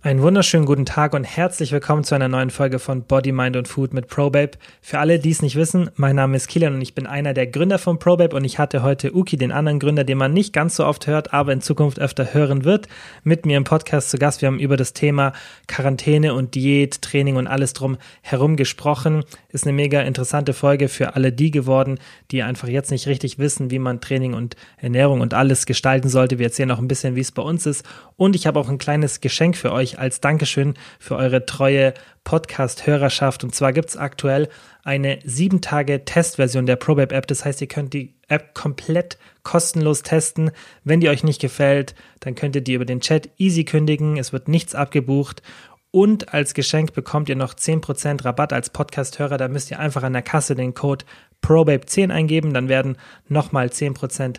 Einen wunderschönen guten Tag und herzlich willkommen zu einer neuen Folge von Body, Mind und Food mit ProBabe. Für alle, die es nicht wissen, mein Name ist Kilian und ich bin einer der Gründer von ProBabe und ich hatte heute Uki, den anderen Gründer, den man nicht ganz so oft hört, aber in Zukunft öfter hören wird, mit mir im Podcast zu Gast. Wir haben über das Thema Quarantäne und Diät, Training und alles drum herum gesprochen. Ist eine mega interessante Folge für alle die geworden, die einfach jetzt nicht richtig wissen, wie man Training und Ernährung und alles gestalten sollte. Wir erzählen auch ein bisschen, wie es bei uns ist und ich habe auch ein kleines Geschenk für euch euch als Dankeschön für eure treue Podcast-Hörerschaft. Und zwar gibt es aktuell eine sieben Tage Testversion der ProBab App. Das heißt, ihr könnt die App komplett kostenlos testen. Wenn die euch nicht gefällt, dann könnt ihr die über den Chat easy kündigen. Es wird nichts abgebucht. Und als Geschenk bekommt ihr noch 10% Rabatt als Podcast-Hörer. Da müsst ihr einfach an der Kasse den Code ProBabe10 eingeben. Dann werden nochmal 10%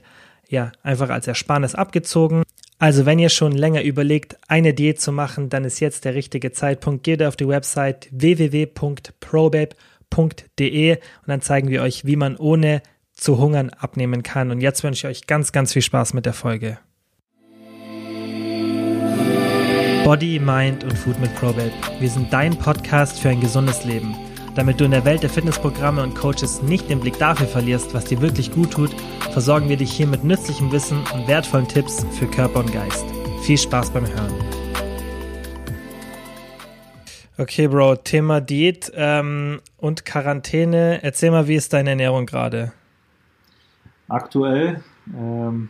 ja, einfach als Ersparnis abgezogen. Also wenn ihr schon länger überlegt, eine Diät zu machen, dann ist jetzt der richtige Zeitpunkt. Geht auf die Website www.probabe.de und dann zeigen wir euch, wie man ohne zu hungern abnehmen kann. Und jetzt wünsche ich euch ganz, ganz viel Spaß mit der Folge. Body, Mind und Food mit Probabe. Wir sind dein Podcast für ein gesundes Leben. Damit du in der Welt der Fitnessprogramme und Coaches nicht den Blick dafür verlierst, was dir wirklich gut tut, versorgen wir dich hier mit nützlichem Wissen und wertvollen Tipps für Körper und Geist. Viel Spaß beim Hören. Okay, Bro, Thema Diät ähm, und Quarantäne. Erzähl mal, wie ist deine Ernährung gerade? Aktuell. Ähm,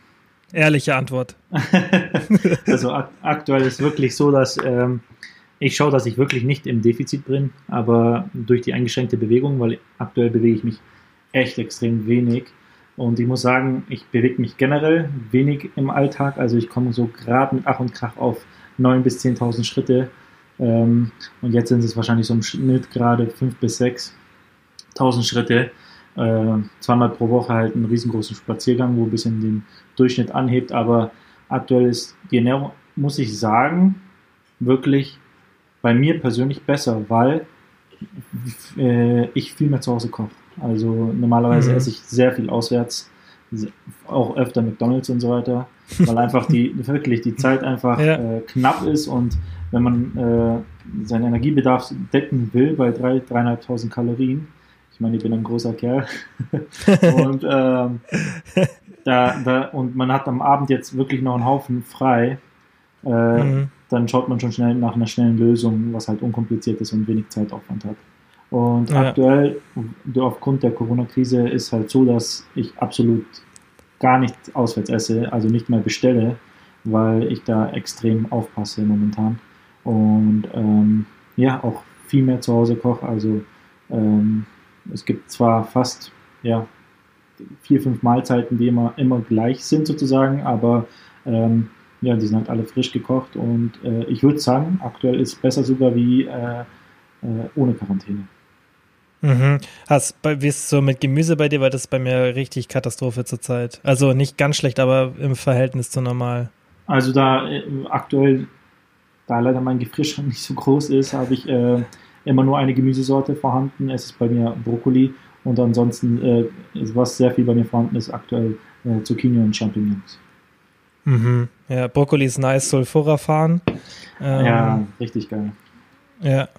Ehrliche Antwort. also ak aktuell ist wirklich so, dass ähm, ich schaue, dass ich wirklich nicht im Defizit bin, aber durch die eingeschränkte Bewegung, weil aktuell bewege ich mich echt extrem wenig. Und ich muss sagen, ich bewege mich generell wenig im Alltag. Also ich komme so gerade mit Ach und Krach auf 9.000 bis 10.000 Schritte. Ähm, und jetzt sind es wahrscheinlich so im Schnitt gerade 5.000 bis 6.000 Schritte. Äh, zweimal pro Woche halt einen riesengroßen Spaziergang, wo ein bisschen den Durchschnitt anhebt. Aber aktuell ist die Ernährung, muss ich sagen, wirklich bei mir persönlich besser, weil äh, ich viel mehr zu Hause koche. Also normalerweise mhm. esse ich sehr viel auswärts, auch öfter McDonalds und so weiter, weil einfach die wirklich die Zeit einfach ja. äh, knapp ist und wenn man äh, seinen Energiebedarf decken will bei 3.500 Kalorien, ich meine, ich bin ein großer Kerl und, ähm, da, da, und man hat am Abend jetzt wirklich noch einen Haufen frei, äh, mhm dann schaut man schon schnell nach einer schnellen Lösung, was halt unkompliziert ist und wenig Zeitaufwand hat. Und ja. aktuell, aufgrund der Corona-Krise, ist halt so, dass ich absolut gar nicht auswärts esse, also nicht mal bestelle, weil ich da extrem aufpasse momentan. Und ähm, ja, auch viel mehr zu Hause koche. Also ähm, es gibt zwar fast ja, vier, fünf Mahlzeiten, die immer, immer gleich sind sozusagen, aber ähm, ja, die sind halt alle frisch gekocht und äh, ich würde sagen, aktuell ist es besser sogar wie äh, äh, ohne Quarantäne. Mhm. Hast, wie ist es so mit Gemüse bei dir? Weil das ist bei mir richtig Katastrophe zurzeit. Also nicht ganz schlecht, aber im Verhältnis zu normal. Also da äh, aktuell, da leider mein Gefrierschrank nicht so groß ist, habe ich äh, immer nur eine Gemüsesorte vorhanden. Es ist bei mir Brokkoli und ansonsten, äh, was sehr viel bei mir vorhanden ist, aktuell äh, Zucchini und Champignons. Mhm. Ja, Brokkoli ist nice, Sulfura fahren. Ähm, ja, richtig geil. Ja.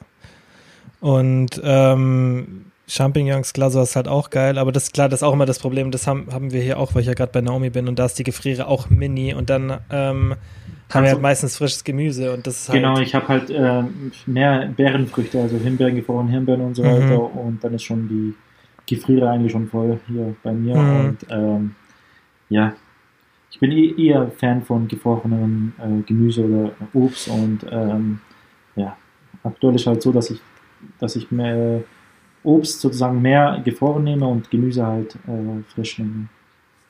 Und ähm, Champignons, klar, sowas ist halt auch geil, aber das klar, das ist auch immer das Problem, das haben, haben wir hier auch, weil ich ja gerade bei Naomi bin und da ist die Gefriere auch mini und dann ähm, haben wir halt meistens frisches Gemüse und das ist halt. Genau, ich habe halt äh, mehr Beerenfrüchte, also Himbeeren, gefrorene Himbeeren und so mhm. weiter und dann ist schon die Gefriere eigentlich schon voll hier bei mir mhm. und ähm, ja, ich bin eh eher Fan von gefrorenem äh, Gemüse oder Obst und ähm, ja, aktuell ist halt so, dass ich, dass ich mehr Obst sozusagen mehr gefroren nehme und Gemüse halt äh, frisch nehme.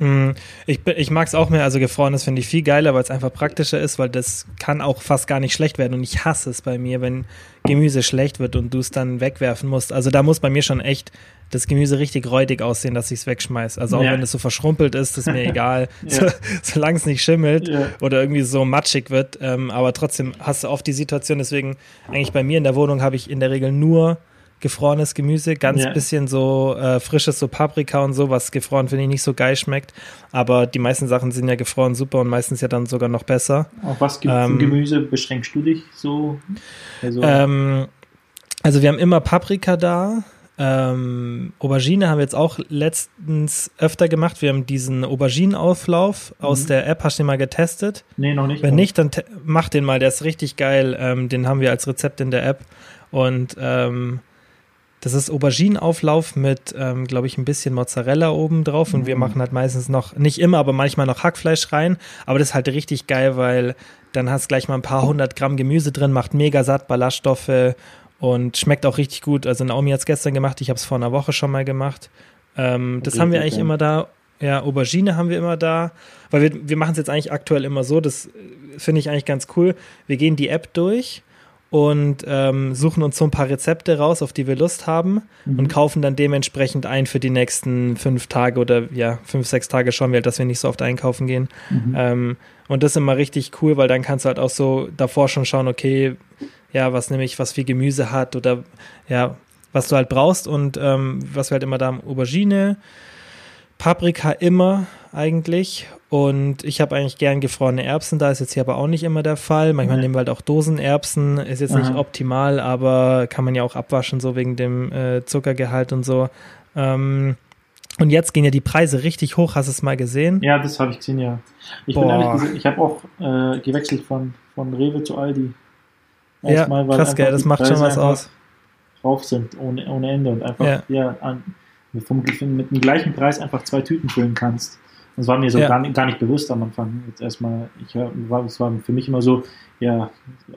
Mm, ich, ich mag es auch mehr, also gefrorenes finde ich viel geiler, weil es einfach praktischer ist, weil das kann auch fast gar nicht schlecht werden und ich hasse es bei mir, wenn Gemüse schlecht wird und du es dann wegwerfen musst. Also da muss bei mir schon echt das Gemüse richtig räudig aussehen, dass ich es wegschmeiße. Also auch ja. wenn es so verschrumpelt ist, ist mir egal, ja. so, solange es nicht schimmelt ja. oder irgendwie so matschig wird. Ähm, aber trotzdem hast du oft die Situation, deswegen eigentlich bei mir in der Wohnung habe ich in der Regel nur gefrorenes Gemüse, ganz Ja. bisschen so äh, frisches, so Paprika und so, was gefroren finde ich nicht so geil schmeckt. Aber die meisten Sachen sind ja gefroren super und meistens ja dann sogar noch besser. Auf was Ge- Ähm, Gemüse beschränkst du dich so? Also, Ähm, also wir haben immer Paprika da. Ähm, Aubergine haben wir jetzt auch letztens öfter gemacht. Wir haben diesen Auberginenauflauf aus Mhm. der App. Hast du den mal getestet? nee, noch nicht. Wenn nicht, dann mach den mal. Der ist richtig geil. Ähm, den haben wir als Rezept in der App. Und ähm, das ist Auberginenauflauf mit, ähm, glaube ich, ein bisschen Mozzarella oben drauf. Und wir Mhm. machen halt meistens noch, nicht immer, aber manchmal noch Hackfleisch rein. Aber das ist halt richtig geil, weil dann hast du gleich mal ein paar hundert Gramm Gemüse drin, macht mega satt, Ballaststoffe und schmeckt auch richtig gut. Also Naomi hat es gestern gemacht, ich habe es vor einer Woche schon mal gemacht. Ähm, das haben wir eigentlich geil. immer da. Ja, Aubergine haben wir immer da. Weil wir, wir machen es jetzt eigentlich aktuell immer so, das äh, finde ich eigentlich ganz cool. Wir gehen die App durch und ähm, suchen uns so ein paar Rezepte raus, auf die wir Lust haben Mhm. und kaufen dann dementsprechend ein für die nächsten fünf Tage oder ja, fünf, sechs Tage schauen wir halt, dass wir nicht so oft einkaufen gehen. Mhm. Ähm, und das ist immer richtig cool, weil dann kannst du halt auch so davor schon schauen, okay, ja, was nehme ich, was viel Gemüse hat oder ja, was du halt brauchst und ähm, was wir halt immer da haben, Aubergine, Paprika immer eigentlich und ich habe eigentlich gern gefrorene Erbsen, da ist jetzt hier aber auch nicht immer der Fall. Manchmal Ja. nehmen wir halt auch Dosenerbsen, ist jetzt nicht Aha. optimal, aber kann man ja auch abwaschen, so wegen dem äh, Zuckergehalt und so. Ähm, und jetzt gehen ja die Preise richtig hoch, hast du es mal gesehen? Ja, das habe ich gesehen, ja. Ich bin Boah. ehrlich gesagt, ich habe auch äh, gewechselt von, von Rewe zu Aldi. Ja, Erstmal, weil krass, gell, das macht schon was aus. Drauf sind, ohne, ohne Ende und einfach, Ja. ja, an, vom, mit dem gleichen Preis einfach zwei Tüten füllen kannst. Das war mir so Ja. gar, nicht, gar nicht bewusst am Anfang. Jetzt erstmal, ich hör- war, es war für mich immer so, ja,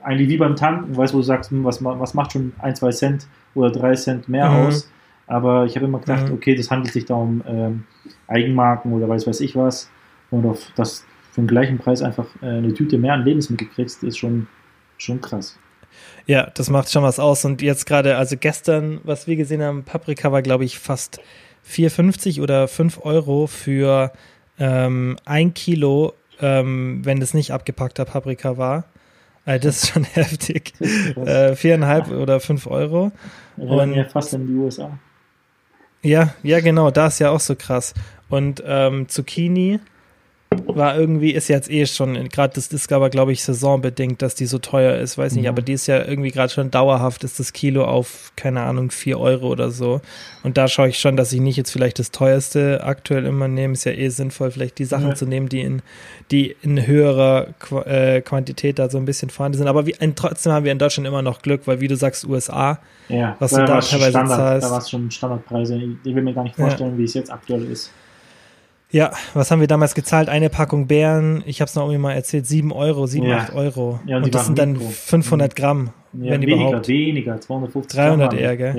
eigentlich wie beim Tanken, weißt du, wo du sagst, hm, was, was macht schon ein, zwei Cent oder drei Cent mehr Mhm. aus? Aber ich habe immer gedacht, Mhm. okay, das handelt sich da um ähm, Eigenmarken oder weiß weiß ich was. Und auf das für den gleichen Preis einfach äh, eine Tüte mehr an Lebensmittel kriegst, ist schon, schon krass. Ja, das macht schon was aus. Und jetzt gerade, also gestern, was wir gesehen haben, Paprika war, glaube ich, fast 4,50 oder 5 Euro für ähm, ein Kilo, ähm, wenn das nicht abgepackter Paprika war. Äh, das ist schon heftig. Äh, viereinhalb oder fünf Euro. Erinnert und- mir fast in die USA. Ja, ja, genau, da ist ja auch so krass. Und ähm, Zucchini war irgendwie, ist jetzt eh schon, gerade das ist aber, glaube ich, saisonbedingt, dass die so teuer ist, weiß nicht, Ja. aber die ist ja irgendwie gerade schon dauerhaft, ist das Kilo auf, keine Ahnung, 4 Euro oder so. Und da schaue ich schon, dass ich nicht jetzt vielleicht das teuerste aktuell immer nehme. Ist ja eh sinnvoll, vielleicht die Sachen Ja. zu nehmen, die in, die in höherer Qu äh, Quantität da so ein bisschen vorhanden sind. Aber wie, ein, trotzdem haben wir in Deutschland immer noch Glück, weil wie du sagst, USA, Ja, Was du da war's schon teilweise Standard, zahlst. Da war es schon Standardpreise. Ich, will mir gar nicht vorstellen, wie es jetzt aktuell ist. Ja, was haben wir damals gezahlt? Eine Packung Beeren, ich habe es noch irgendwie mal erzählt, 7 Euro, 7, Ja. 8 Euro. Ja, und und, das sind dann Mikro. 500 Gramm, Ja, wenn weniger, überhaupt. weniger, 250 300 Gramm eher, waren- gell?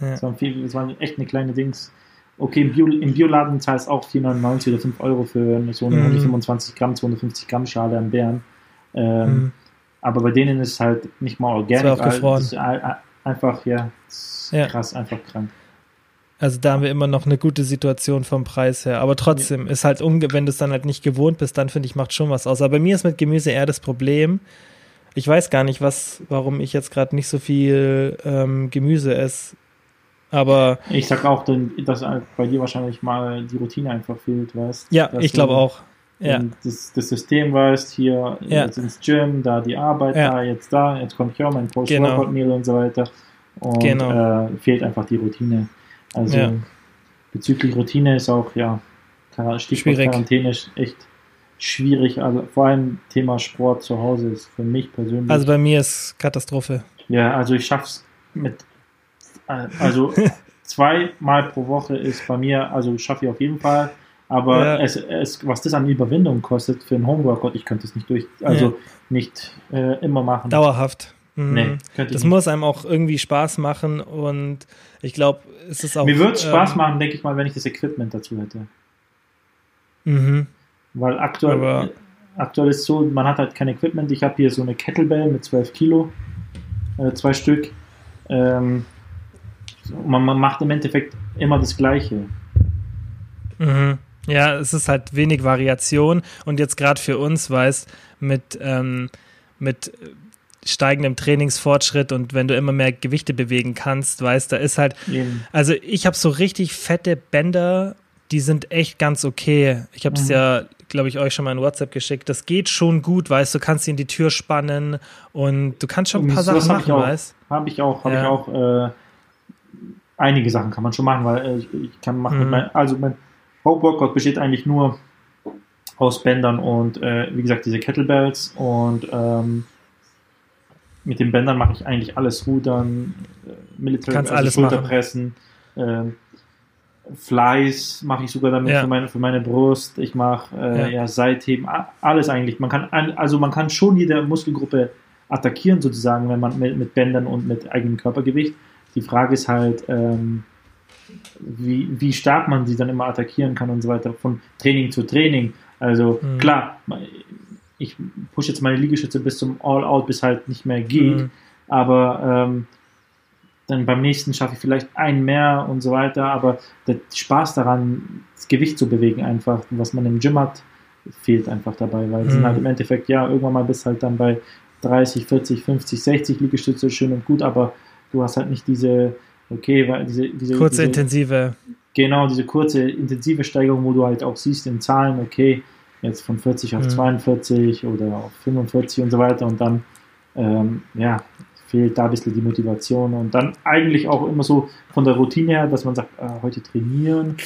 Ja, das, waren viel, das waren echt eine kleine Dings. Okay, im, Bio, im Bioladen zahlst du auch 4,99 oder 5 Euro für so eine Mhm. 125 Gramm, 250 Gramm Schale an Beeren. Ähm, Mhm. Aber bei denen ist es halt nicht mal organic. Das war auch gefroren. Einfach, ja, das ist Ja. krass, einfach krank. Also da haben wir immer noch eine gute Situation vom Preis her. Aber trotzdem ist halt, wenn du es dann halt nicht gewohnt bist, dann finde ich, macht schon was aus. Aber bei mir ist mit Gemüse eher das Problem. Ich weiß gar nicht, was, warum ich jetzt gerade nicht so viel ähm, Gemüse esse. Aber Ich sag auch, dass halt bei dir wahrscheinlich mal die Routine einfach fehlt, weißt ja, ich glaube auch. Ja, Das, das System weißt, hier Ja. jetzt ins Gym, da die Arbeit, Ja. da, jetzt da, jetzt komme ich auch mein Post-Workout-Meal und so weiter. Und Genau. äh, fehlt einfach die Routine. Also Ja. bezüglich Routine ist auch, ja, Stichwort Schwierig. Quarantäne ist echt schwierig. Also vor allem Thema Sport zu Hause ist für mich persönlich. also bei mir ist Katastrophe. Ja, also ich schaff's mit, äh, also zweimal pro Woche ist bei mir, also schaffe ich auf jeden Fall. Aber Ja. es, es, was das an Überwindung kostet für einen Homeworkout, ich könnte es nicht durch, also Ja. nicht äh, immer machen. Dauerhaft. Mhm. Nee, ich Das muss einem auch irgendwie Spaß machen und ich glaube, es ist auch. Mir würde es Spaß ähm, machen, denke ich mal, wenn ich das Equipment dazu hätte. Mhm. Weil aktuell, Aber- aktuell ist so, man hat halt kein Equipment. Ich habe hier so eine Kettlebell mit 12 Kilo, äh, zwei Stück. Ähm, man, man macht im Endeffekt immer das Gleiche. Mhm. Ja, es ist halt wenig Variation und jetzt gerade für uns, weißt, mit, ähm, mit steigendem Trainingsfortschritt und wenn du immer mehr Gewichte bewegen kannst, weißt, da ist halt, Eben. also ich habe so richtig fette Bänder, die sind echt ganz okay. Ich habe es Mhm. ja, glaube ich, euch schon mal in WhatsApp geschickt. Das geht schon gut, weißt du, kannst sie in die Tür spannen und du kannst schon ein paar Sachen machen, auch. weißt Habe ich auch, habe Ja. ich auch. Äh, einige Sachen kann man schon machen, weil äh, ich, ich kann machen. Mhm. Mein, also mein Hauptworkout besteht eigentlich nur aus Bändern und äh, wie gesagt diese Kettlebells und ähm, mit den Bändern mache ich eigentlich alles Rudern, äh, Military, Kannst alles machen. Schulterpressen, ähm, Flies mache ich sogar damit Ja. für, meine, für meine Brust. Ich mache äh, Ja. ja. Seitheben, alles eigentlich. Man kann an- also man kann schon jede Muskelgruppe attackieren sozusagen, wenn man mit, mit Bändern und mit eigenem Körpergewicht. Die Frage ist halt, ähm, wie, wie stark man sie dann immer attackieren kann und so weiter, von Training zu Training. Also Mhm. klar, ich pushe jetzt meine Liegestütze bis zum All-Out, bis halt nicht mehr geht, Mhm. aber ähm, dann beim nächsten schaffe ich vielleicht einen mehr und so weiter, aber der Spaß daran, das Gewicht zu bewegen einfach, was man im Gym hat, fehlt einfach dabei, weil es sind Mhm. halt im Endeffekt, ja, irgendwann mal bist halt dann bei 30, 40, 50, 60 Liegestütze schön und gut, aber du hast halt nicht diese, okay, weil diese, diese Kurze, diese, intensive. Genau, diese kurze, intensive Steigerung, wo du halt auch siehst in Zahlen, okay, jetzt von 40 auf Mhm. 42 oder auf 45 und so weiter und dann, ähm, ja, fehlt da ein bisschen die Motivation und dann eigentlich auch immer so von der Routine her, dass man sagt, äh, heute trainieren,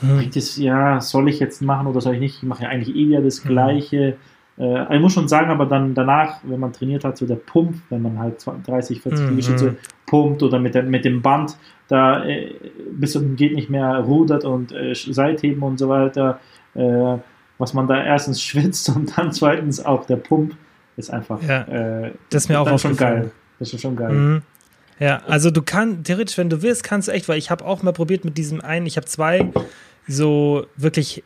Hm. bringt es, ja, soll ich jetzt machen oder soll ich nicht? Ich mache ja eigentlich eh wieder das Mhm. Gleiche. Äh, ich muss schon sagen, aber dann danach, wenn man trainiert hat, so der Pump, wenn man halt 20, 30, 40 Mhm. Liegestütze pumpt oder mit, der, mit dem Band da äh, bis zum geht nicht mehr rudert und äh, Seitheben und so weiter, äh, was man da erstens schwitzt und dann zweitens auch der Pump ist einfach Ja, äh, das ist mir auch schon aufgefallen. geil. Das ist schon geil. Mhm. Ja, also du kannst, theoretisch, wenn du willst, kannst du echt, weil ich habe auch mal probiert mit diesem einen, ich habe zwei so wirklich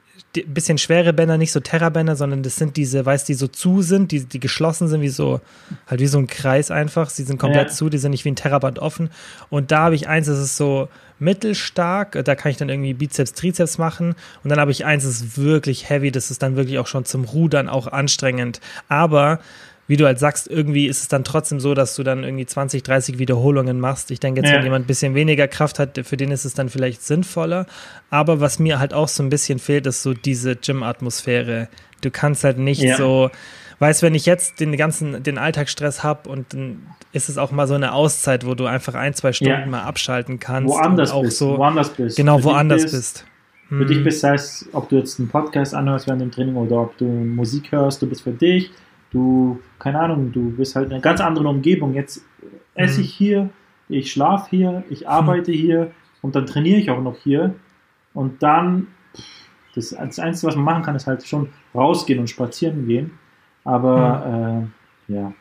bisschen schwere Bänder, nicht so Terra-Bänder, sondern das sind diese, weißt du, die so zu sind, die, die geschlossen sind, wie so, halt wie so ein Kreis einfach. Sie sind komplett Ja. zu, die sind nicht wie ein Terraband offen. Und da habe ich eins, das ist so mittelstark, da kann ich dann irgendwie Bizeps, Trizeps machen. Und dann habe ich eins, das ist wirklich heavy, das ist dann wirklich auch schon zum Rudern auch anstrengend. Aber wie du halt sagst, irgendwie ist es dann trotzdem so, dass du dann irgendwie 20, 30 Wiederholungen machst. Ich denke jetzt, Ja. wenn jemand ein bisschen weniger Kraft hat, für den ist es dann vielleicht sinnvoller. Aber was mir halt auch so ein bisschen fehlt, ist so diese Gym-Atmosphäre. Du kannst halt nicht Ja. so, weißt, wenn ich jetzt den ganzen, den Alltagsstress habe und dann ist es auch mal so eine Auszeit, wo du einfach ein, zwei Stunden Ja. mal abschalten kannst. Woanders auch bist, so, woanders bist. genau, Für dich woanders bist, bist. Für dich Hm. bist, sei es, ob du jetzt einen Podcast anhörst während dem Training oder ob du Musik hörst, du bist für dich, du, keine Ahnung, du bist halt in einer ganz anderen Umgebung. Jetzt esse Mhm. ich hier, ich schlafe hier, ich arbeite hier und dann trainiere ich auch noch hier. Und dann, das, das Einzige, was man machen kann, ist halt schon rausgehen und spazieren gehen. Aber äh, ja,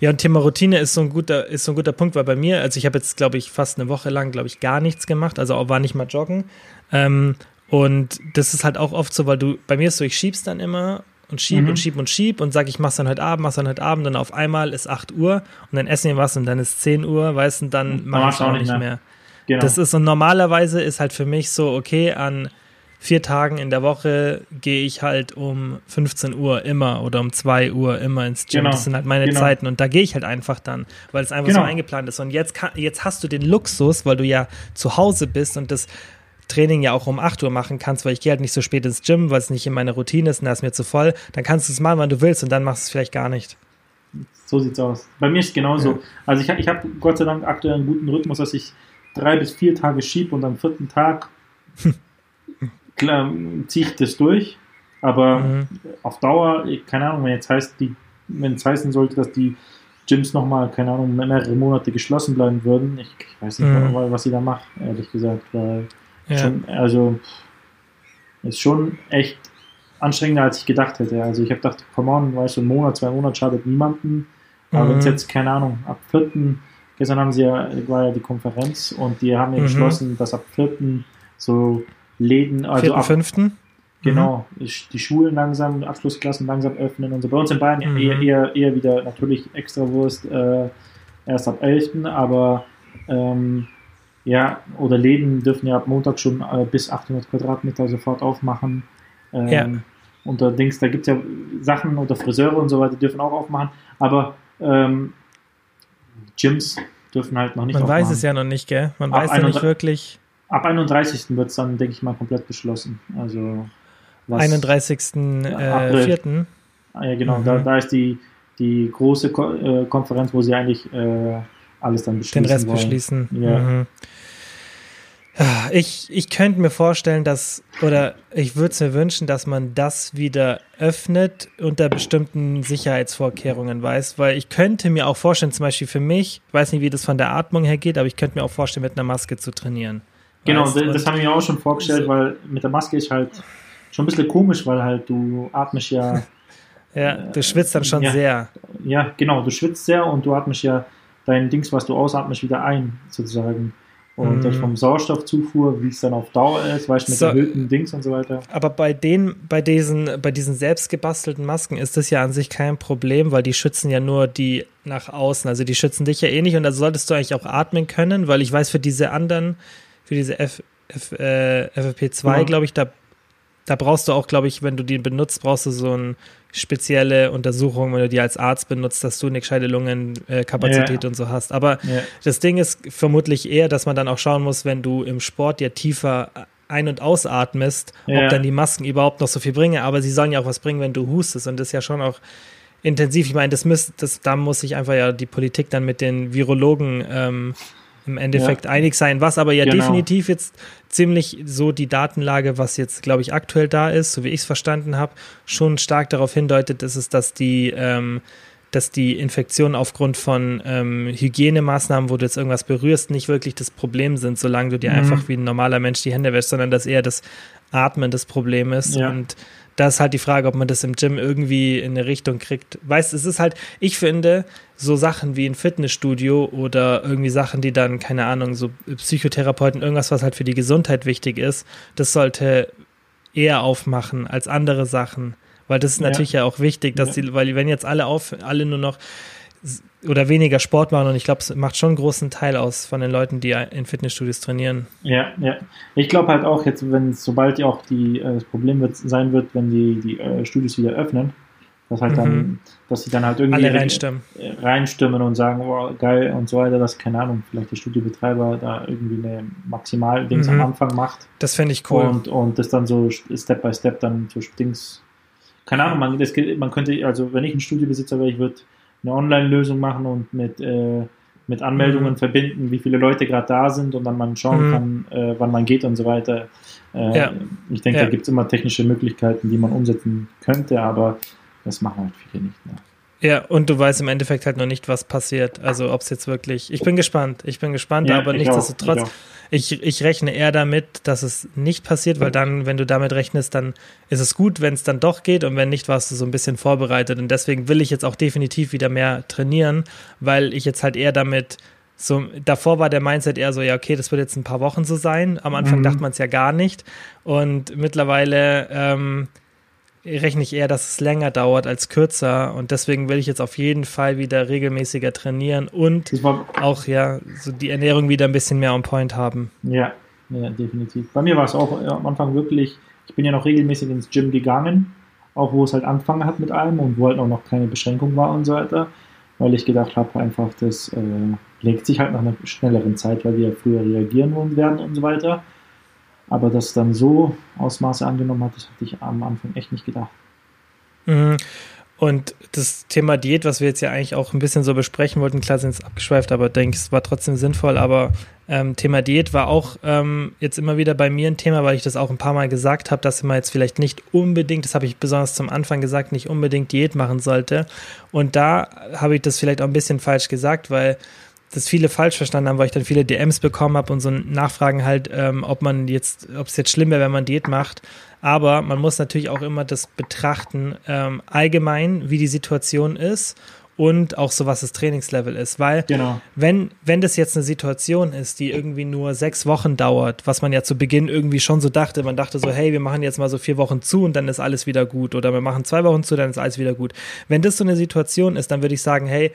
Ja, und Thema Routine ist so ein guter, ist so ein guter Punkt, weil bei mir, also ich habe jetzt, glaube ich, fast eine Woche lang, glaube ich, gar nichts gemacht, also auch war nicht mal joggen. Ähm, und das ist halt auch oft so, weil du, bei mir ist so, ich schieb's dann immer und schieb Mhm. und schieb und schieb und sag, ich mach's dann heute Abend, mach's dann heute Abend und auf einmal ist 8 Uhr und dann essen wir was und dann ist 10 Uhr, weißt du, und dann Dann mach ich auch nicht mehr. genau. Das ist und normalerweise ist halt für mich so, okay, an vier Tagen in der Woche gehe ich halt um 15 Uhr immer oder um 2 Uhr immer ins Gym. Genau, Das sind halt meine genau. Zeiten und da gehe ich halt einfach dann, weil es einfach Genau. so eingeplant ist. Und jetzt, kann, jetzt hast du den Luxus, weil du ja zu Hause bist und das Training ja auch um 8 Uhr machen kannst, weil ich gehe halt nicht so spät ins Gym, weil es nicht in meiner Routine ist und da ist mir zu voll. Dann kannst du es machen, wann du willst und dann machst du es vielleicht gar nicht. So sieht's aus. Bei mir ist es genauso. Ja. Also ich, ich habe Gott sei Dank aktuell einen guten Rhythmus, dass ich drei bis vier Tage schiebe und am vierten Tag ziehe ich das durch. Aber Mhm. auf Dauer, keine Ahnung, wenn jetzt heißt, die, wenn es heißen sollte, dass die Gyms nochmal, keine Ahnung, mehrere Monate geschlossen bleiben würden, ich, ich weiß nicht, Mhm. was, was ich da mache, ehrlich gesagt, weil Ja. schon, also ist schon echt anstrengender, als ich gedacht hätte. Also ich habe gedacht, come on, weißt du, ein Monat, zwei Monate schadet niemanden. Aber Mhm. wenn es jetzt, keine Ahnung, ab 4. Gestern haben sie ja, war ja die Konferenz und die haben ja Mhm. beschlossen, dass ab 4. so Läden, also Vierten, ab, fünften? genau, die Schulen langsam, Abschlussklassen langsam öffnen und so. Bei uns in Bayern Mhm. eher, eher, eher wieder natürlich Extrawurst äh, erst ab 11. Aber ähm, ja, oder Läden dürfen ja ab Montag schon äh, bis 800 Quadratmeter sofort aufmachen. Ähm, Ja. Und da Dings, da gibt es ja Sachen oder Friseure und so weiter, die dürfen auch aufmachen. Aber Ähm, Gyms dürfen halt noch nicht Man aufmachen. weiß es ja noch nicht, gell? Man Ab weiß ja nicht 31 wirklich. Ab 31. wird es dann, denke ich mal, komplett beschlossen. Also was, 31. Äh, April. 4. Ah, Ja, genau. Mhm. Da, da ist die, die große Ko äh, Konferenz, wo sie eigentlich äh, alles dann beschließen den Rest wollen. beschließen. Ja. Mhm. Ich, ich könnte mir vorstellen, dass, oder ich würde es mir wünschen, dass man das wieder öffnet unter bestimmten Sicherheitsvorkehrungen weiß, weil ich könnte mir auch vorstellen, zum Beispiel für mich, ich weiß nicht, wie das von der Atmung her geht, aber ich könnte mir auch vorstellen, mit einer Maske zu trainieren. Genau, Weißt? das, das haben wir mir auch schon vorgestellt, weil mit der Maske ist halt schon ein bisschen komisch, weil halt du atmest ja, Ja, du schwitzt dann schon Ja. sehr. ja, genau, du schwitzt sehr und du atmest ja dein Dings, was du ausatmest, wieder ein, sozusagen. Und Mhm. vom Sauerstoffzufuhr, wie es dann auf Dauer ist, weißt du, mit So- erhöhten Dings und so weiter. Aber bei den, bei diesen, bei diesen selbst gebastelten Masken ist das ja an sich kein Problem, weil die schützen ja nur die nach außen. Also die schützen dich ja eh nicht und da solltest du eigentlich auch atmen können, weil ich weiß, für diese anderen, für diese F, F, äh, FFP2, Genau. glaube ich, da, da brauchst du auch, glaube ich, wenn du die benutzt, brauchst du so eine spezielle Untersuchung, wenn du die als Arzt benutzt, dass du eine gescheite Lungenkapazität Ja. und so hast. Aber Ja, das Ding ist vermutlich eher, dass man dann auch schauen muss, wenn du im Sport ja tiefer ein- und ausatmest, Ja. ob dann die Masken überhaupt noch so viel bringen. Aber sie sollen ja auch was bringen, wenn du hustest. Und das ist ja schon auch intensiv. Ich meine, das müsst, das, da muss sich einfach ja die Politik dann mit den Virologen ähm, im Endeffekt einig sein. Was aber ja Genau. definitiv jetzt ziemlich so die Datenlage, was jetzt, glaube ich, aktuell da ist, so wie ich es verstanden habe, schon stark darauf hindeutet, ist es, dass die ähm, dass die Infektionen aufgrund von ähm, Hygienemaßnahmen, wo du jetzt irgendwas berührst, nicht wirklich das Problem sind, solange du dir Mhm. einfach wie ein normaler Mensch die Hände wäschst, sondern dass eher das Atmen das Problem ist. Ja. Und da ist halt die Frage, ob man das im Gym irgendwie in eine Richtung kriegt. Weißt, es ist halt, ich finde, so Sachen wie ein Fitnessstudio oder irgendwie Sachen, die dann, keine Ahnung, so Psychotherapeuten, irgendwas, was halt für die Gesundheit wichtig ist, das sollte eher aufmachen als andere Sachen. Weil das ist Ja. natürlich ja auch wichtig, dass Ja. die, weil wenn jetzt alle auf, alle nur noch oder weniger Sport machen und ich glaube, es macht schon einen großen Teil aus von den Leuten, die in Fitnessstudios trainieren. ja, ja. Ich glaube halt auch jetzt, wenn sobald auch die, äh, das Problem wird, sein wird, wenn die, die äh, Studios wieder öffnen, dass halt Mhm. dann, dass sie dann halt irgendwie Alle reinstimmen. äh, reinstimmen und sagen, oh, geil und so weiter, dass, keine Ahnung, vielleicht der Studiobetreiber da irgendwie eine Maximaldings Mhm. am Anfang macht Das finde ich cool. und, und das dann so Step by Step dann so Dings, keine Ahnung, man, das, man könnte, also wenn ich ein Studiobesitzer wäre, ich würde eine Online-Lösung machen und mit, äh, mit Anmeldungen Mhm. verbinden, wie viele Leute gerade da sind und dann man schauen Mhm. kann, äh, wann man geht und so weiter. Äh, Ja. Ich denke, Ja. da gibt es immer technische Möglichkeiten, die man umsetzen könnte, aber das machen halt viele nicht. Ne? Ja, und du weißt im Endeffekt halt noch nicht, was passiert. Also ob es jetzt wirklich. Ich bin gespannt. Ich bin gespannt, Ja, aber ich nichtsdestotrotz, ich ich, ich rechne eher damit, dass es nicht passiert, weil dann, wenn du damit rechnest, dann ist es gut, wenn es dann doch geht und wenn nicht, warst du so ein bisschen vorbereitet. Und deswegen will ich jetzt auch definitiv wieder mehr trainieren, weil ich jetzt halt eher damit. So, davor war der Mindset eher so, ja, okay, das wird jetzt ein paar Wochen so sein. Am Anfang Mhm. dachte man es ja gar nicht. Und mittlerweile ähm, rechne ich eher, dass es länger dauert als kürzer. Und deswegen will ich jetzt auf jeden Fall wieder regelmäßiger trainieren und auch ja so die Ernährung wieder ein bisschen mehr on point haben. Ja, ja, definitiv. Bei mir war es auch am Anfang wirklich, ich bin ja noch regelmäßig ins Gym gegangen, auch wo es halt angefangen hat mit allem und wo halt auch noch keine Beschränkung war und so weiter, weil ich gedacht habe einfach, das äh, legt sich halt nach einer schnelleren Zeit, weil wir ja früher reagieren werden und so weiter. Aber das dann so Ausmaße angenommen hat, das hatte ich am Anfang echt nicht gedacht. Mhm. Und das Thema Diät, was wir jetzt ja eigentlich auch ein bisschen so besprechen wollten, klar sind es abgeschweift, aber denke, es war trotzdem sinnvoll. Aber ähm, Thema Diät war auch ähm, jetzt immer wieder bei mir ein Thema, weil ich das auch ein paar Mal gesagt habe, dass man jetzt vielleicht nicht unbedingt, das habe ich besonders zum Anfang gesagt, nicht unbedingt Diät machen sollte. Und da habe ich das vielleicht auch ein bisschen falsch gesagt, weil das viele falsch verstanden haben, weil ich dann viele DMs bekommen habe und so Nachfragen halt, ähm, ob man jetzt, ob es jetzt schlimm wäre, wenn man Diät macht. Aber man muss natürlich auch immer das betrachten, ähm, allgemein, wie die Situation ist und auch so, was das Trainingslevel ist. Weil Genau. wenn, wenn das jetzt eine Situation ist, die irgendwie nur sechs Wochen dauert, was man ja zu Beginn irgendwie schon so dachte, man dachte so, hey, wir machen jetzt mal so vier Wochen zu und dann ist alles wieder gut. Oder wir machen zwei Wochen zu, dann ist alles wieder gut. Wenn das so eine Situation ist, dann würde ich sagen, hey,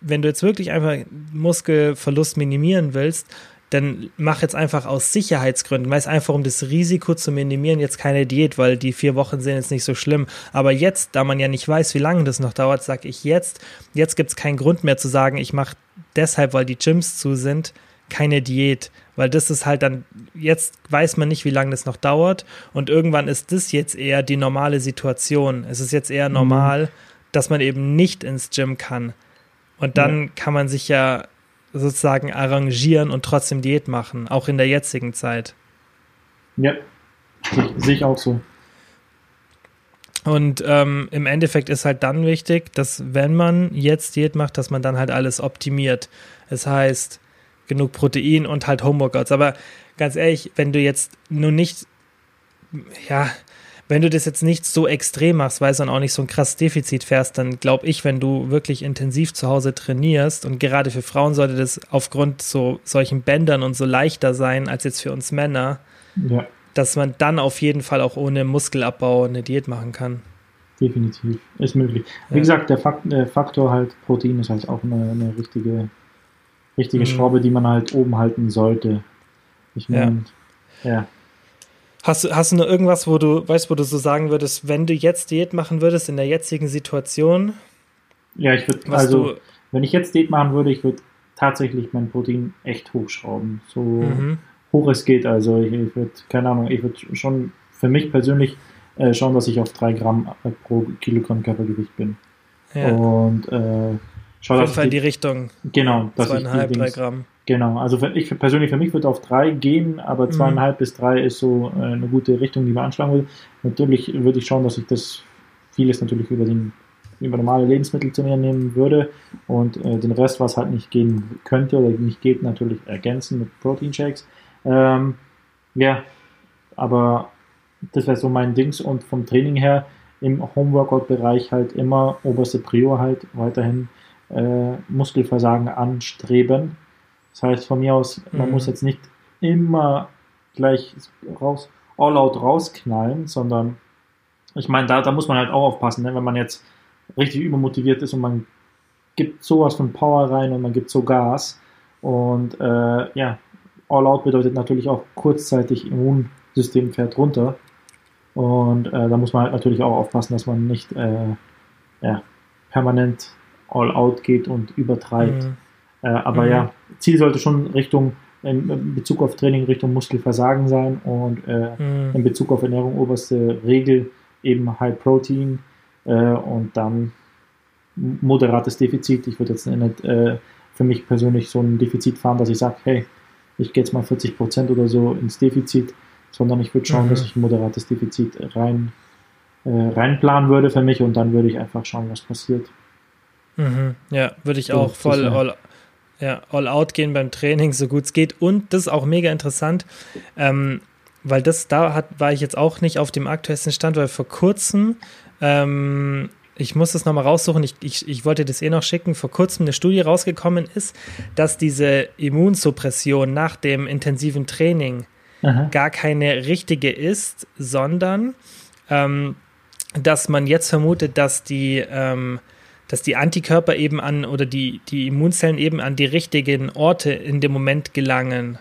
wenn du jetzt wirklich einfach Muskelverlust minimieren willst, dann mach jetzt einfach aus Sicherheitsgründen, weiß einfach, um das Risiko zu minimieren, jetzt keine Diät, weil die vier Wochen sind jetzt nicht so schlimm. Aber jetzt, da man ja nicht weiß, wie lange das noch dauert, sage ich jetzt, jetzt gibt es keinen Grund mehr zu sagen, ich mache deshalb, weil die Gyms zu sind, keine Diät. Weil das ist halt dann, jetzt weiß man nicht, wie lange das noch dauert. Und irgendwann ist das jetzt eher die normale Situation. Es ist jetzt eher mhm. normal, mhm. dass man eben nicht ins Gym kann. Und dann ja. kann man sich ja sozusagen arrangieren und trotzdem Diät machen, auch in der jetzigen Zeit. Ja, sehe ich auch so. Und ähm, im Endeffekt ist halt dann wichtig, dass wenn man jetzt Diät macht, dass man dann halt alles optimiert. Das heißt, genug Protein und halt Homeworkouts. Aber ganz ehrlich, wenn du jetzt nur nicht, ja, wenn du das jetzt nicht so extrem machst, weil du dann auch nicht so ein krasses Defizit fährst, dann glaube ich, wenn du wirklich intensiv zu Hause trainierst und gerade für Frauen sollte das aufgrund so solchen Bändern und so leichter sein als jetzt für uns Männer, ja. dass man dann auf jeden Fall auch ohne Muskelabbau eine Diät machen kann. Definitiv, ist möglich. Wie ja. gesagt, der, der, Faktor halt Protein ist halt auch eine, eine richtige, richtige mhm. Schraube, die man halt oben halten sollte. Ich meine, ja. ja. Hast du, hast du noch irgendwas, wo du, weißt, wo du so sagen würdest, wenn du jetzt Diät machen würdest in der jetzigen Situation? Ja, ich würde, also, du, wenn ich jetzt Diät machen würde, ich würde tatsächlich mein Protein echt hochschrauben. So mhm. hoch es geht. Also, ich, ich würde, keine Ahnung, ich würde schon für mich persönlich äh, schauen, dass ich auf 3 Gramm pro Kilogramm Körpergewicht bin. Ja. Und äh, schau, auf jeden Fall in die Richtung. Genau, dass zweieinhalb, ich drei Gramm. Genau, also ich persönlich für mich würde auf drei gehen, aber mhm. zweieinhalb mhm. bis drei ist so äh, eine gute Richtung, die man anschlagen will. Natürlich würde ich schauen, dass ich das vieles natürlich über den über normale Lebensmittel zu mir nehmen würde und äh, den Rest, was halt nicht gehen könnte oder nicht geht, natürlich ergänzen mit Proteinshakes. Ähm, ja, aber das wäre so mein Dings und vom Training her im Homeworkout-Bereich halt immer oberste Prior halt weiterhin äh, Muskelversagen anstreben das heißt, von mir aus, man mhm. muss jetzt nicht immer gleich raus, all out rausknallen, sondern ich meine, da, da muss man halt auch aufpassen, ne? wenn man jetzt richtig übermotiviert ist und man gibt sowas von Power rein und man gibt so Gas und äh, ja, all out bedeutet natürlich auch kurzzeitig Immunsystem fährt runter und äh, da muss man halt natürlich auch aufpassen, dass man nicht äh, ja, permanent all out geht und übertreibt. Mhm. Äh, aber mhm. ja, Ziel sollte schon Richtung, in Bezug auf Training Richtung Muskelversagen sein und äh, mhm. in Bezug auf Ernährung oberste Regel eben High Protein äh, und dann moderates Defizit. Ich würde jetzt nicht äh, für mich persönlich so ein Defizit fahren, dass ich sage, hey, ich gehe jetzt mal 40 Prozent oder so ins Defizit, sondern ich würde schauen, mhm. dass ich ein moderates Defizit rein, äh, reinplanen würde für mich und dann würde ich einfach schauen, was passiert. Mhm. Ja, würde ich auch voll all, ja, all out gehen beim Training, so gut es geht. Und das ist auch mega interessant, ähm, weil das, da hat, war ich jetzt auch nicht auf dem aktuellsten Stand, weil vor kurzem, ähm, ich muss das nochmal raussuchen, ich, ich, ich wollte das eh noch schicken, vor kurzem eine Studie rausgekommen ist, dass diese Immunsuppression nach dem intensiven Training Aha. gar keine richtige ist, sondern ähm, dass man jetzt vermutet, dass die ähm, dass die Antikörper eben an oder die, die Immunzellen eben an die richtigen Orte in dem Moment gelangen.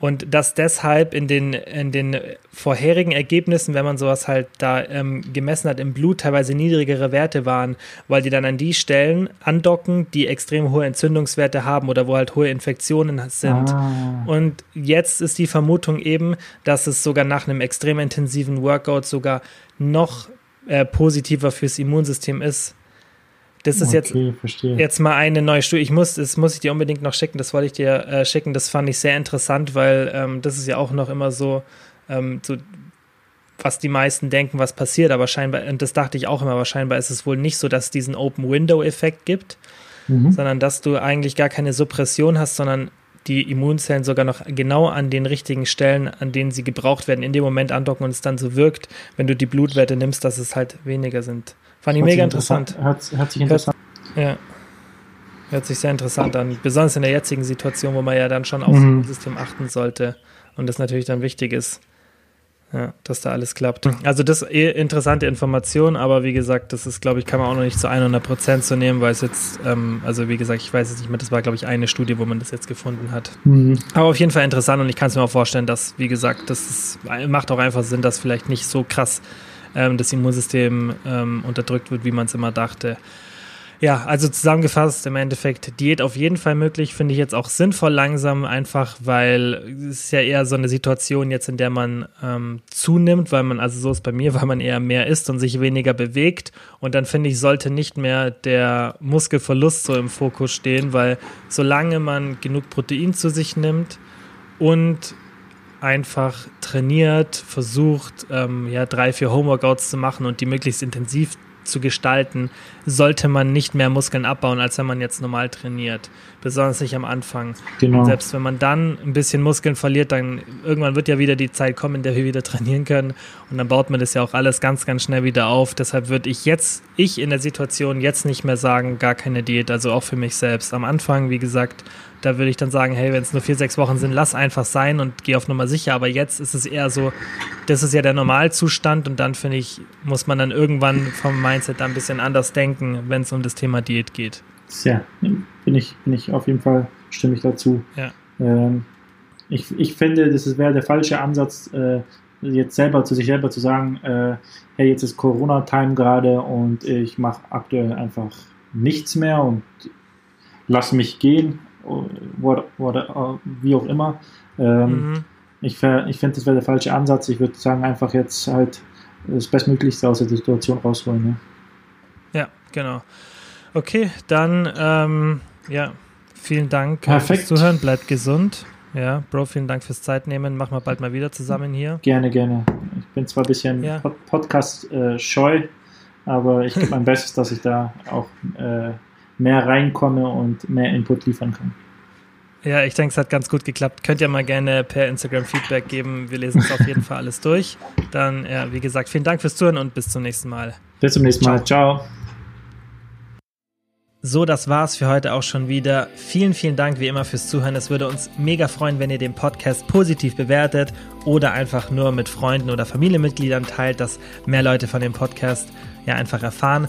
Und dass deshalb in den, in den vorherigen Ergebnissen, wenn man sowas halt da ähm, gemessen hat, im Blut teilweise niedrigere Werte waren, weil die dann an die Stellen andocken, die extrem hohe Entzündungswerte haben oder wo halt hohe Infektionen sind. Ah. Und jetzt ist die Vermutung eben, dass es sogar nach einem extrem intensiven Workout sogar noch äh, positiver fürs Immunsystem ist. Das ist okay, jetzt, jetzt mal eine neue Studie. Ich muss, das muss ich dir unbedingt noch schicken. Das wollte ich dir äh, schicken. Das fand ich sehr interessant, weil ähm, das ist ja auch noch immer so, ähm, so, was die meisten denken, was passiert. Aber scheinbar, und das dachte ich auch immer, aber scheinbar ist es wohl nicht so, dass es diesen Open-Window-Effekt gibt, mhm. sondern dass du eigentlich gar keine Suppression hast, sondern die Immunzellen sogar noch genau an den richtigen Stellen, an denen sie gebraucht werden, in dem Moment andocken und es dann so wirkt, wenn du die Blutwerte nimmst, dass es halt weniger sind. Fand ich mega interessant. interessant. Hört, hört sich interessant Ja. Hört sich sehr interessant an. Besonders in der jetzigen Situation, wo man ja dann schon auf mhm. das System achten sollte und das natürlich dann wichtig ist. Ja, dass da alles klappt. Also das ist eh interessante Information, aber wie gesagt, das ist, glaube ich, kann man auch noch nicht zu 100 Prozent so nehmen, weil es jetzt, ähm, also wie gesagt, ich weiß es nicht mehr, das war, glaube ich, eine Studie, wo man das jetzt gefunden hat. Mhm. Aber auf jeden Fall interessant und ich kann es mir auch vorstellen, dass, wie gesagt, das ist, macht auch einfach Sinn, dass vielleicht nicht so krass ähm, das Immunsystem ähm, unterdrückt wird, wie man es immer dachte. Ja, also zusammengefasst im Endeffekt Diät auf jeden Fall möglich, finde ich jetzt auch sinnvoll langsam, einfach weil es ist ja eher so eine Situation jetzt, in der man ähm, zunimmt, weil man, also so ist bei mir, weil man eher mehr isst und sich weniger bewegt. Und dann finde ich, sollte nicht mehr der Muskelverlust so im Fokus stehen, weil solange man genug Protein zu sich nimmt und einfach trainiert, versucht, ähm, ja, drei, vier Homeworkouts zu machen und die möglichst intensiv zu gestalten, sollte man nicht mehr Muskeln abbauen, als wenn man jetzt normal trainiert. Besonders nicht am Anfang. Genau. selbst wenn man dann ein bisschen Muskeln verliert, dann irgendwann wird ja wieder die Zeit kommen, in der wir wieder trainieren können. Und dann baut man das ja auch alles ganz, ganz schnell wieder auf. Deshalb würde ich jetzt, ich in der Situation jetzt nicht mehr sagen, gar keine Diät. Also auch für mich selbst. Am Anfang, wie gesagt, da würde ich dann sagen, hey, wenn es nur vier, sechs Wochen sind, lass einfach sein und geh auf Nummer sicher. Aber jetzt ist es eher so, das ist ja der Normalzustand und dann finde ich, muss man dann irgendwann vom Mindset da ein bisschen anders denken, wenn es um das Thema Diät geht. Ja, bin ich, bin ich auf jeden Fall, stimme ich dazu. Ja. Ähm, ich, ich finde, das wäre der falsche Ansatz, äh, jetzt selber zu sich selber zu sagen, äh, hey, jetzt ist Corona-Time gerade und ich mache aktuell einfach nichts mehr und lass mich gehen what, what, uh, wie auch immer. Ähm, mhm. Ich, ich finde, das wäre der falsche Ansatz. Ich würde sagen, einfach jetzt halt das Bestmöglichste aus der Situation rausholen. Ne? Ja, genau. Okay, dann ähm, ja, vielen Dank Perfekt. fürs Zuhören. Bleibt gesund. Ja, Bro, vielen Dank fürs Zeitnehmen. Machen wir bald mal wieder zusammen hier. Gerne, gerne. Ich bin zwar ein bisschen ja. Podcast äh, aber ich gebe mein Bestes, dass ich da auch äh, mehr reinkomme und mehr Input liefern kann. Ja, ich denke, es hat ganz gut geklappt. Könnt ihr mal gerne per Instagram Feedback geben. Wir lesen es auf jeden Fall alles durch. Dann, ja, wie gesagt, vielen Dank fürs Zuhören und bis zum nächsten Mal. Bis zum nächsten Mal. Ciao. So, das war's für heute auch schon wieder. Vielen, vielen Dank wie immer fürs Zuhören. Es würde uns mega freuen, wenn ihr den Podcast positiv bewertet oder einfach nur mit Freunden oder Familienmitgliedern teilt, dass mehr Leute von dem Podcast ja einfach erfahren.